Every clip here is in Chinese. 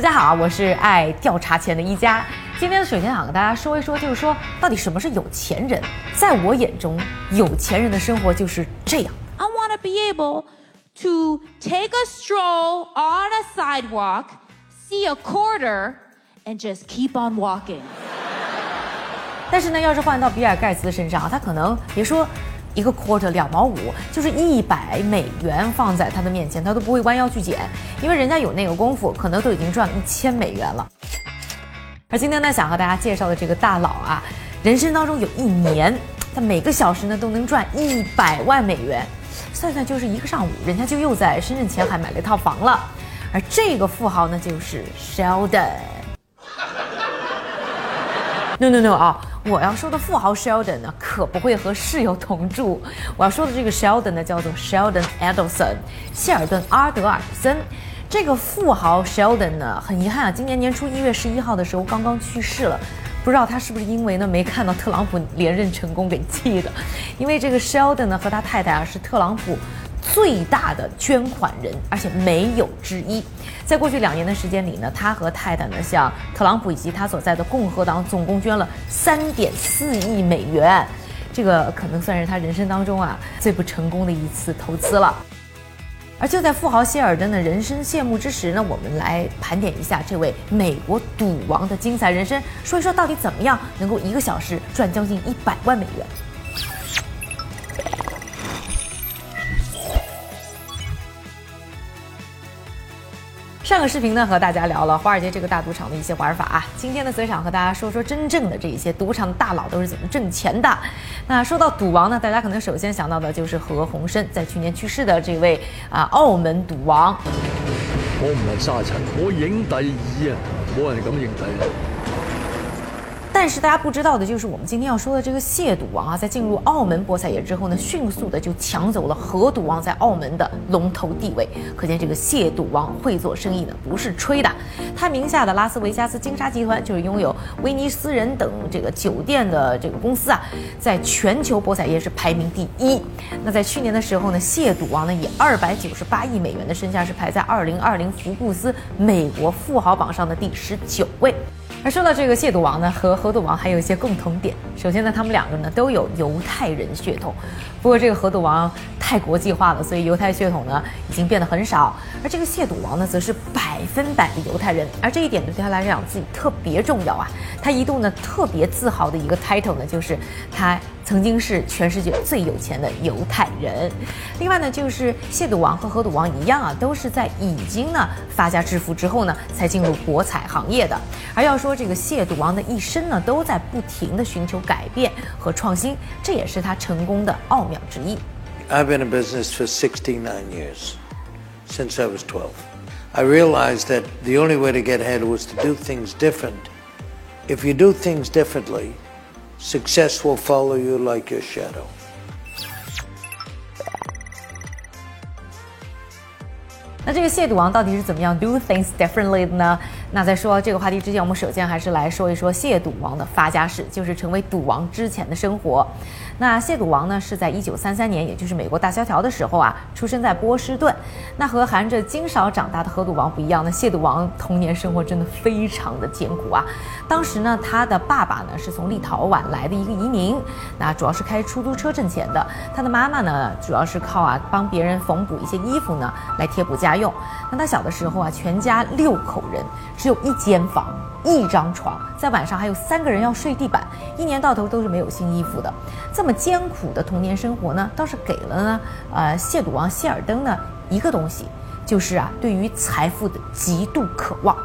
大家好，我是爱调查钱的一家。今天呢，首先想跟大家说一说，就是说到底什么是有钱人？在我眼中，有钱人的生活就是这样。I want to be able to take a stroll on a sidewalk, see a quarter, and just keep on walking. 但是呢，要是换到比尔盖茨身上，他可能别说一个 quarter 两毛五，就是一百美元放在他的面前，他都不会弯腰去捡，因为人家有那个功夫，可能都已经赚了一千美元了。而今天呢，想和大家介绍的这个大佬啊，人生当中有一年，他每个小时呢都能赚一百万美元，算算就是一个上午，人家就又在深圳前海买了一套房了。而这个富豪呢，就是 Sheldon。No no no 啊！我要说的富豪 Sheldon 呢，可不会和室友同住。我要说的这个 Sheldon 呢，叫做 Sheldon Adelson，谢尔顿·阿德尔森。这个富豪 Sheldon 呢，很遗憾啊，今年年初一月十一号的时候刚刚去世了。不知道他是不是因为呢没看到特朗普连任成功给气的？因为这个 Sheldon 呢和他太太啊是特朗普最大的捐款人，而且没有之一。在过去两年的时间里呢，他和太太呢向特朗普以及他所在的共和党总共捐了三点四亿美元，这个可能算是他人生当中啊最不成功的一次投资了。而就在富豪希尔顿的人生谢幕之时呢，我们来盘点一下这位美国赌王的精彩人生，说一说到底怎么样能够一个小时赚将近一百万美元。上个视频呢，和大家聊了华尔街这个大赌场的一些玩法啊。今天呢，则想和大家说说真正的这一些赌场大佬都是怎么挣钱的。那说到赌王呢，大家可能首先想到的就是何鸿燊，在去年去世的这位啊澳门赌王。我唔系沙尘，我影第二啊！冇人敢影第二。但是大家不知道的就是，我们今天要说的这个谢赌王啊，在进入澳门博彩业之后呢，迅速的就抢走了何赌王在澳门的龙头地位。可见这个谢赌王会做生意呢，不是吹的。他名下的拉斯维加斯金沙集团就是拥有威尼斯人等这个酒店的这个公司啊，在全球博彩业是排名第一。那在去年的时候呢，谢赌王呢以二百九十八亿美元的身价是排在二零二零福布斯美国富豪榜上的第十九位。而说到这个谢赌王呢，和何赌王还有一些共同点。首先呢，他们两个呢都有犹太人血统，不过这个何赌王太国际化了，所以犹太血统呢已经变得很少。而这个谢赌王呢，则是百分百的犹太人，而这一点呢对他来讲自己特别重要啊。他一度呢特别自豪的一个 title 呢，就是他曾经是全世界最有钱的犹太人。另外呢，就是谢赌王和何赌王一样啊，都是在已经呢发家致富之后呢，才进入博彩行业的。而要说这个谢赌王的一生呢，都在不停的寻求改变和创新，这也是他成功的奥妙之一。I've been in business for 69 years, since I was 12. I realized that the only way to get ahead was to do things different. If you do things differently, success will follow you like your shadow. 那这个谢赌王到底是怎么样 do things differently 的呢？那在说这个话题之前，我们首先还是来说一说谢赌王的发家史，就是成为赌王之前的生活。那谢赌王呢，是在一九三三年，也就是美国大萧条的时候啊，出生在波士顿。那和含着金勺长大的何赌王不一样呢，谢赌王童年生活真的非常的艰苦啊。当时呢，他的爸爸呢是从立陶宛来的一个移民，那主要是开出租车挣钱的。他的妈妈呢，主要是靠啊帮别人缝补一些衣服呢来贴补家用。那他小的时候啊，全家六口人，只有一间房。一张床，在晚上还有三个人要睡地板，一年到头都是没有新衣服的。这么艰苦的童年生活呢，倒是给了呢，呃，谢赌王谢尔登呢一个东西，就是啊，对于财富的极度渴望。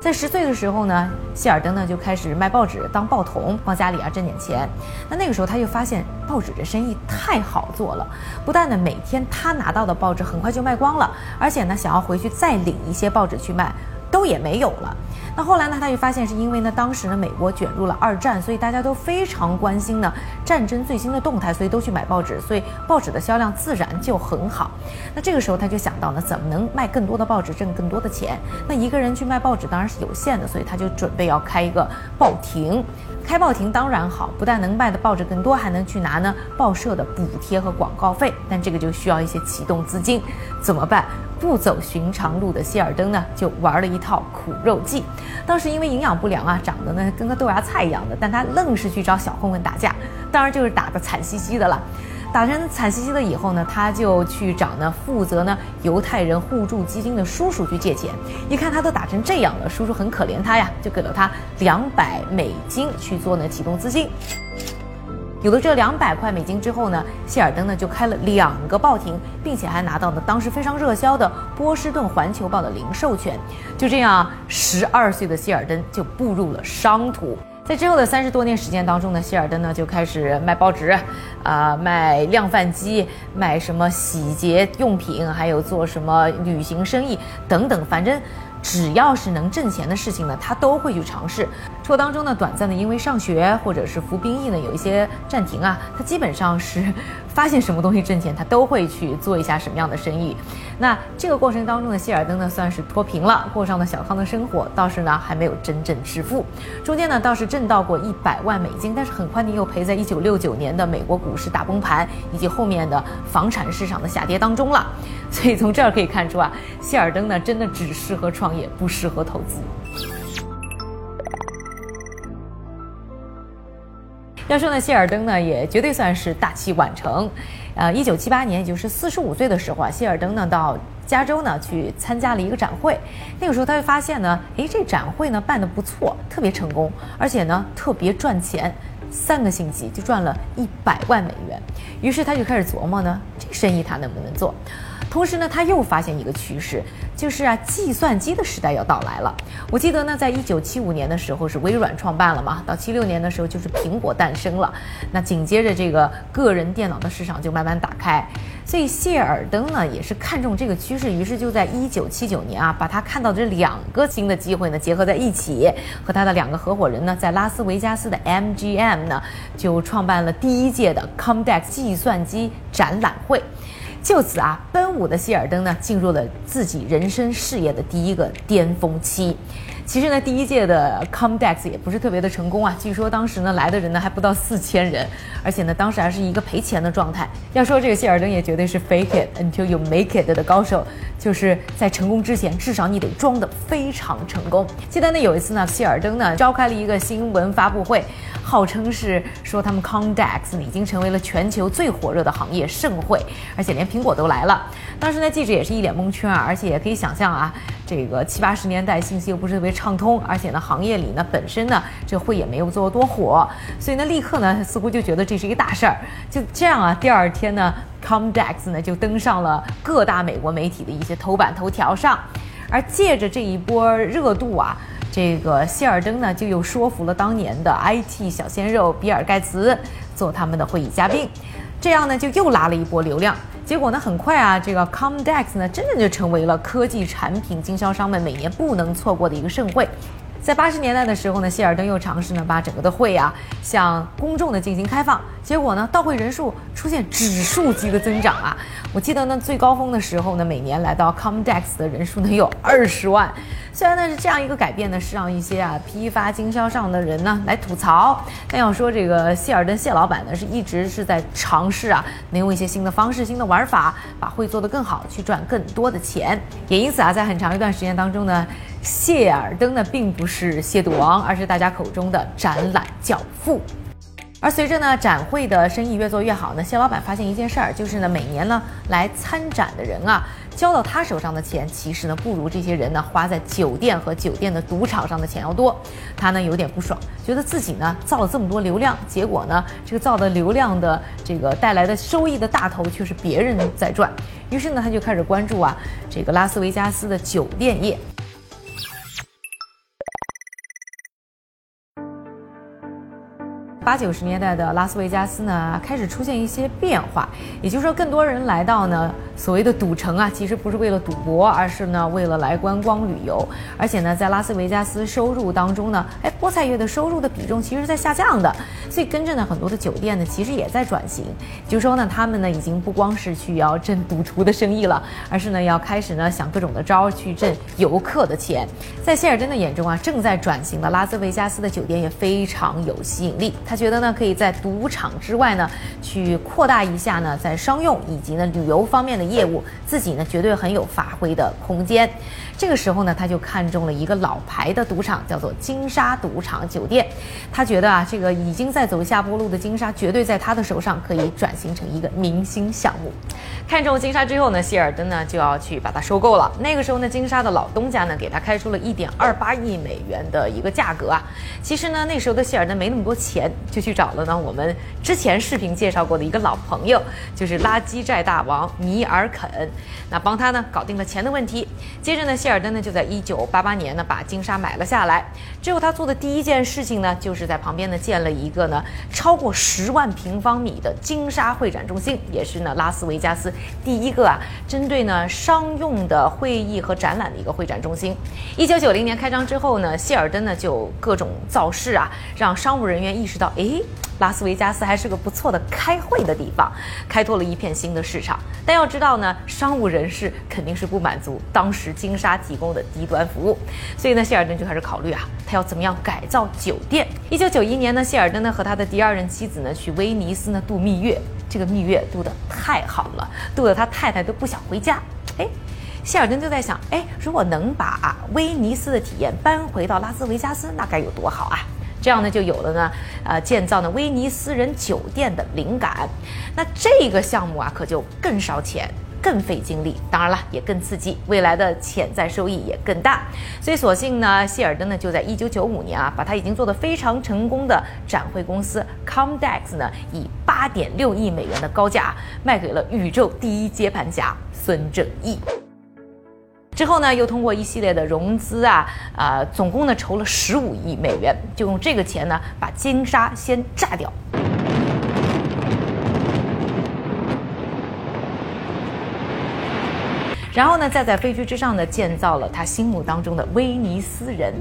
在十岁的时候呢，谢尔登呢就开始卖报纸当报童，帮家里啊挣点钱。那那个时候他就发现报纸这生意太好做了，不但呢每天他拿到的报纸很快就卖光了，而且呢想要回去再领一些报纸去卖，都也没有了。那后来呢，他就发现是因为呢，当时呢，美国卷入了二战，所以大家都非常关心呢战争最新的动态，所以都去买报纸，所以报纸的销量自然就很好。那这个时候他就想到呢，怎么能卖更多的报纸，挣更多的钱？那一个人去卖报纸当然是有限的，所以他就准备要开一个报亭。开报亭当然好，不但能卖的报纸更多，还能去拿呢报社的补贴和广告费。但这个就需要一些启动资金，怎么办？不走寻常路的希尔登呢，就玩了一套苦肉计。当时因为营养不良啊，长得呢跟个豆芽菜一样的，但他愣是去找小混混打架，当然就是打得惨兮兮的了。打成惨兮兮的以后呢，他就去找呢负责呢犹太人互助基金的叔叔去借钱。一看他都打成这样了，叔叔很可怜他呀，就给了他两百美金去做呢启动资金。有了这两百块美金之后呢，谢尔登呢就开了两个报亭，并且还拿到了当时非常热销的《波士顿环球报》的零售权。就这样，十二岁的谢尔登就步入了商途。在之后的三十多年时间当中呢，希尔登呢就开始卖报纸，啊，卖量贩机，卖什么洗洁用品，还有做什么旅行生意等等，反正。只要是能挣钱的事情呢，他都会去尝试。除了当中呢，短暂的因为上学或者是服兵役呢，有一些暂停啊，他基本上是 发现什么东西挣钱，他都会去做一下什么样的生意。那这个过程当中的希尔登呢，算是脱贫了，过上了小康的生活，倒是呢还没有真正致富。中间呢倒是挣到过一百万美金，但是很快呢又赔在一九六九年的美国股市大崩盘以及后面的房产市场的下跌当中了。所以从这儿可以看出啊，希尔登呢真的只适合创业，不适合投资。要说呢，谢尔登呢也绝对算是大器晚成。呃，一九七八年，也就是四十五岁的时候啊，谢尔登呢到加州呢去参加了一个展会。那个时候他就发现呢，诶，这展会呢办得不错，特别成功，而且呢特别赚钱，三个星期就赚了一百万美元。于是他就开始琢磨呢，这生意他能不能做？同时呢，他又发现一个趋势，就是啊，计算机的时代要到来了。我记得呢，在一九七五年的时候是微软创办了嘛，到七六年的时候就是苹果诞生了。那紧接着这个个人电脑的市场就慢慢打开。所以谢尔登呢也是看中这个趋势，于是就在一九七九年啊，把他看到这两个新的机会呢结合在一起，和他的两个合伙人呢，在拉斯维加斯的 MGM 呢就创办了第一届的 Comdex 计算机展览会。就此啊，奔五的希尔登呢，进入了自己人生事业的第一个巅峰期。其实呢，第一届的 Comdex 也不是特别的成功啊。据说当时呢来的人呢还不到四千人，而且呢当时还是一个赔钱的状态。要说这个谢尔登也绝对是 fake it until you make it 的高手，就是在成功之前，至少你得装的非常成功。记得呢有一次呢，谢尔登呢召开了一个新闻发布会，号称是说他们 Comdex 已经成为了全球最火热的行业盛会，而且连苹果都来了。当时呢记者也是一脸蒙圈啊，而且也可以想象啊。这个七八十年代信息又不是特别畅通，而且呢，行业里呢本身呢这会也没有做多火，所以呢，立刻呢似乎就觉得这是一个大事儿。就这样啊，第二天呢，Comdex 呢就登上了各大美国媒体的一些头版头条上。而借着这一波热度啊，这个谢尔登呢就又说服了当年的 IT 小鲜肉比尔盖茨做他们的会议嘉宾，这样呢就又拉了一波流量。结果呢，很快啊，这个 Comdex 呢，真的就成为了科技产品经销商们每年不能错过的一个盛会。在八十年代的时候呢，谢尔登又尝试呢把整个的会啊向公众的进行开放，结果呢到会人数出现指数级的增长啊！我记得呢最高峰的时候呢，每年来到 Comdex 的人数能有 二十万。虽然呢是这样一个改变呢，是让一些啊批发经销商的人呢来吐槽，但要说这个谢尔登谢老板呢是一直是在尝试啊，能用一些新的方式、新的玩法，把会做得更好，去赚更多的钱。也因此啊，在很长一段时间当中呢。谢尔登呢，并不是亵渎王，而是大家口中的展览教父。而随着呢展会的生意越做越好呢，谢老板发现一件事儿，就是呢每年呢来参展的人啊，交到他手上的钱，其实呢不如这些人呢花在酒店和酒店的赌场上的钱要多。他呢有点不爽，觉得自己呢造了这么多流量，结果呢这个造的流量的这个带来的收益的大头却是别人在赚。于是呢他就开始关注啊这个拉斯维加斯的酒店业。八九十年代的拉斯维加斯呢，开始出现一些变化，也就是说，更多人来到呢所谓的赌城啊，其实不是为了赌博，而是呢为了来观光旅游。而且呢，在拉斯维加斯收入当中呢，哎，菠菜月的收入的比重其实是在下降的。所以跟着呢，很多的酒店呢，其实也在转型，就是说呢，他们呢已经不光是去要挣赌徒的生意了，而是呢要开始呢想各种的招去挣游客的钱。在谢尔登的眼中啊，正在转型的拉斯维加斯的酒店也非常有吸引力。他觉得呢，可以在赌场之外呢，去扩大一下呢，在商用以及呢旅游方面的业务，自己呢绝对很有发挥的空间。这个时候呢，他就看中了一个老牌的赌场，叫做金沙赌场酒店。他觉得啊，这个已经在走下坡路的金沙，绝对在他的手上可以转型成一个明星项目。看中金沙之后呢，希尔登呢就要去把它收购了。那个时候呢，金沙的老东家呢给他开出了一点二八亿美元的一个价格啊。其实呢，那时候的希尔登没那么多钱，就去找了呢我们之前视频介绍过的一个老朋友，就是垃圾债大王米尔肯，那帮他呢搞定了钱的问题。接着呢，希尔登呢就在一九八八年呢把金沙买了下来。之后他做的第一件事情呢，就是在旁边呢建了一个呢超过十万平方米的金沙会展中心，也是呢拉斯维加斯第一个啊针对呢商用的会议和展览的一个会展中心。一九九零年开张之后呢，希尔登呢就各种造势啊，让商务人员意识到，哎。拉斯维加斯还是个不错的开会的地方，开拓了一片新的市场。但要知道呢，商务人士肯定是不满足当时金沙提供的低端服务，所以呢，谢尔登就开始考虑啊，他要怎么样改造酒店。一九九一年呢，谢尔登呢和他的第二任妻子呢去威尼斯呢度蜜月，这个蜜月度的太好了，度得他太太都不想回家。哎，谢尔登就在想，哎，如果能把威尼斯的体验搬回到拉斯维加斯，那该有多好啊！这样呢，就有了呢，呃，建造呢威尼斯人酒店的灵感。那这个项目啊，可就更烧钱、更费精力，当然了，也更刺激，未来的潜在收益也更大。所以，索性呢，希尔登呢就在一九九五年啊，把他已经做得非常成功的展会公司 Comdex 呢，以八点六亿美元的高价卖给了宇宙第一接盘侠孙正义。之后呢，又通过一系列的融资啊，啊，总共呢筹了十五亿美元，就用这个钱呢把金沙先炸掉。然后呢，再在废墟之上呢，建造了他心目当中的威尼斯人，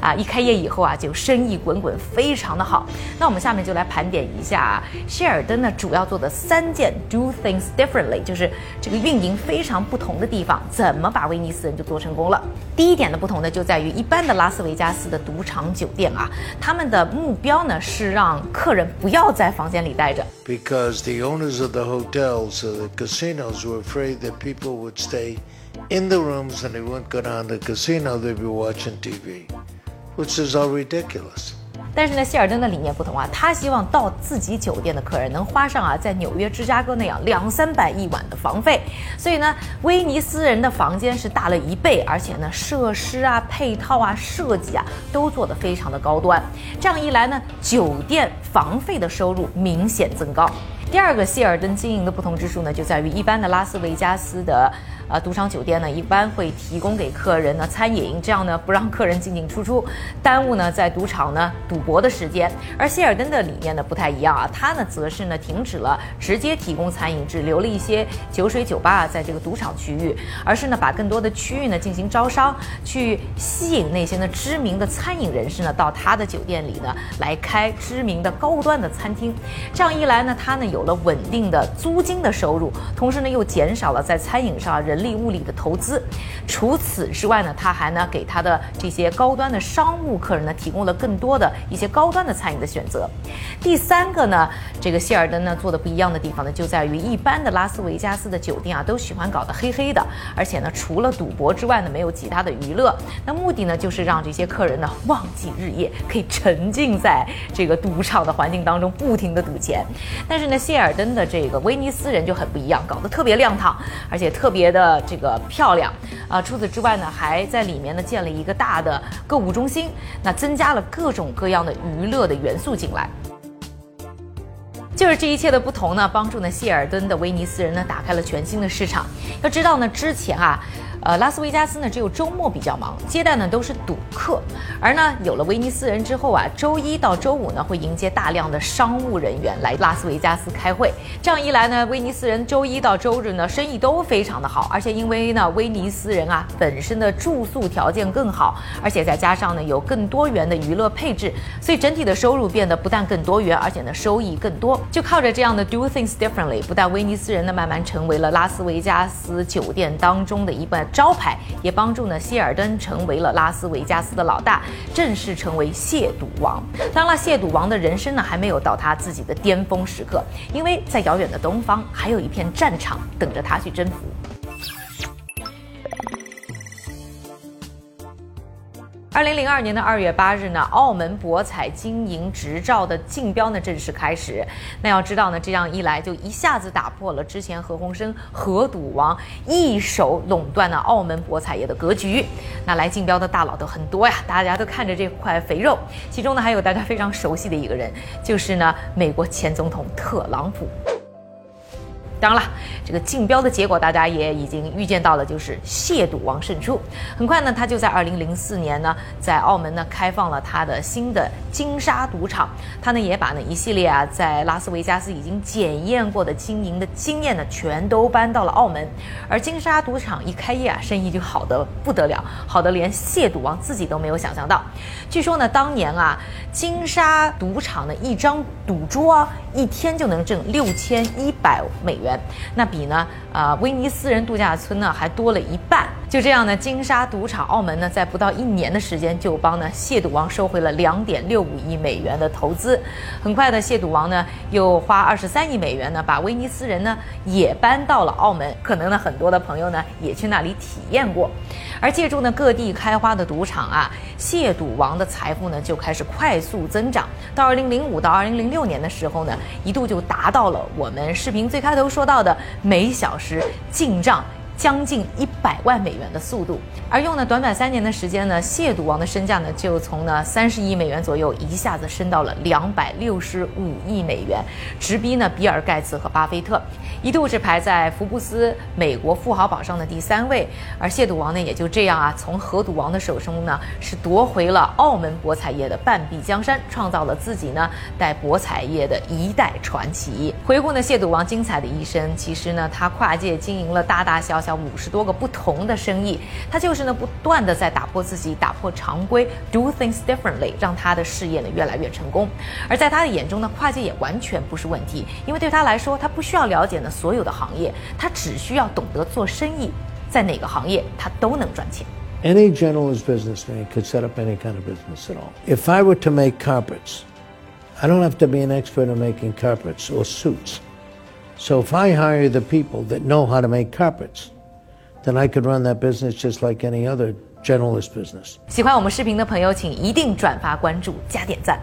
啊，一开业以后啊，就生意滚滚，非常的好。那我们下面就来盘点一下希尔登呢主要做的三件 do things differently，就是这个运营非常不同的地方，怎么把威尼斯人就做成功了。第一点的不同呢，就在于一般的拉斯维加斯的赌场酒店啊，他们的目标呢是让客人不要在房间里待着。Because the owners of the hotels or the casinos were afraid that people would stay in the rooms and they wouldn't go down to the casino, they'd be watching TV, which is all ridiculous. 但是呢，希尔顿的理念不同啊，他希望到自己酒店的客人能花上啊，在纽约、芝加哥那样两三百一晚的房费。所以呢，威尼斯人的房间是大了一倍，而且呢，设施啊、配套啊、设计啊，都做得非常的高端。这样一来呢，酒店房费的收入明显增高。第二个希尔登经营的不同之处呢，就在于一般的拉斯维加斯的。呃，赌场酒店呢，一般会提供给客人呢餐饮，这样呢不让客人进进出出，耽误呢在赌场呢赌博的时间。而希尔登的理念呢不太一样啊，他呢则是呢停止了直接提供餐饮，只留了一些酒水酒吧啊在这个赌场区域，而是呢把更多的区域呢进行招商，去吸引那些呢知名的餐饮人士呢到他的酒店里呢来开知名的高端的餐厅。这样一来呢，他呢有有了稳定的租金的收入，同时呢又减少了在餐饮上人。力物力的投资，除此之外呢，他还呢给他的这些高端的商务客人呢提供了更多的一些高端的餐饮的选择。第三个呢，这个希尔登呢做的不一样的地方呢，就在于一般的拉斯维加斯的酒店啊都喜欢搞得黑黑的，而且呢除了赌博之外呢没有其他的娱乐。那目的呢就是让这些客人呢忘记日夜，可以沉浸在这个赌场的环境当中，不停的赌钱。但是呢，希尔登的这个威尼斯人就很不一样，搞得特别亮堂，而且特别的。这个漂亮啊！除此之外呢，还在里面呢建了一个大的购物中心，那增加了各种各样的娱乐的元素进来。就是这一切的不同呢，帮助呢谢尔顿的威尼斯人呢打开了全新的市场。要知道呢，之前啊。呃，拉斯维加斯呢，只有周末比较忙，接待呢都是赌客。而呢，有了威尼斯人之后啊，周一到周五呢会迎接大量的商务人员来拉斯维加斯开会。这样一来呢，威尼斯人周一到周日呢生意都非常的好。而且因为呢，威尼斯人啊本身的住宿条件更好，而且再加上呢有更多元的娱乐配置，所以整体的收入变得不但更多元，而且呢收益更多。就靠着这样的 do things differently，不但威尼斯人呢慢慢成为了拉斯维加斯酒店当中的一半。招牌也帮助呢，希尔登成为了拉斯维加斯的老大，正式成为亵赌王。当然了，亵赌王的人生呢，还没有到他自己的巅峰时刻，因为在遥远的东方，还有一片战场等着他去征服。二零零二年的二月八日呢，澳门博彩经营执照的竞标呢正式开始。那要知道呢，这样一来就一下子打破了之前何鸿燊何赌王一手垄断了澳门博彩业的格局。那来竞标的大佬都很多呀，大家都看着这块肥肉。其中呢，还有大家非常熟悉的一个人，就是呢，美国前总统特朗普。当然了，这个竞标的结果大家也已经预见到了，就是亵赌王胜出。很快呢，他就在二零零四年呢，在澳门呢开放了他的新的金沙赌场。他呢也把呢一系列啊在拉斯维加斯已经检验过的经营的经验呢，全都搬到了澳门。而金沙赌场一开业啊，生意就好的不得了，好的连亵赌王自己都没有想象到。据说呢，当年啊，金沙赌场的一张赌桌啊一天就能挣六千一百美元。元，那比呢，呃，威尼斯人度假村呢还多了一半。就这样呢，金沙赌场澳门呢，在不到一年的时间，就帮呢亵赌王收回了两点六五亿美元的投资。很快的，亵赌王呢又花二十三亿美元呢，把威尼斯人呢也搬到了澳门。可能呢，很多的朋友呢也去那里体验过。而借助呢各地开花的赌场啊，亵赌王的财富呢就开始快速增长。到二零零五到二零零六年的时候呢，一度就达到了我们视频最开头说到的每小时进账。将近一百万美元的速度，而用了短短三年的时间呢，亵赌王的身价呢就从呢三十亿美元左右一下子升到了两百六十五亿美元，直逼呢比尔盖茨和巴菲特，一度是排在福布斯美国富豪榜上的第三位。而亵赌王呢也就这样啊，从核赌王的手中呢是夺回了澳门博彩业的半壁江山，创造了自己呢带博彩业的一代传奇。回顾呢亵赌王精彩的一生，其实呢他跨界经营了大大小小。小五十多个不同的生意，他就是呢不断的在打破自己，打破常规，do things differently，让他的事业呢越来越成功。而在他的眼中呢，跨界也完全不是问题，因为对他来说，他不需要了解呢所有的行业，他只需要懂得做生意，在哪个行业他都能赚钱。Any generalist businessman could set up any kind of business at all. If I were to make carpets, I don't have to be an expert in making carpets or suits. So if I hire the people that know how to make carpets, then I could run that business just like any other generalist business. 喜欢我们视频的朋友，请一定转发、关注、加点赞。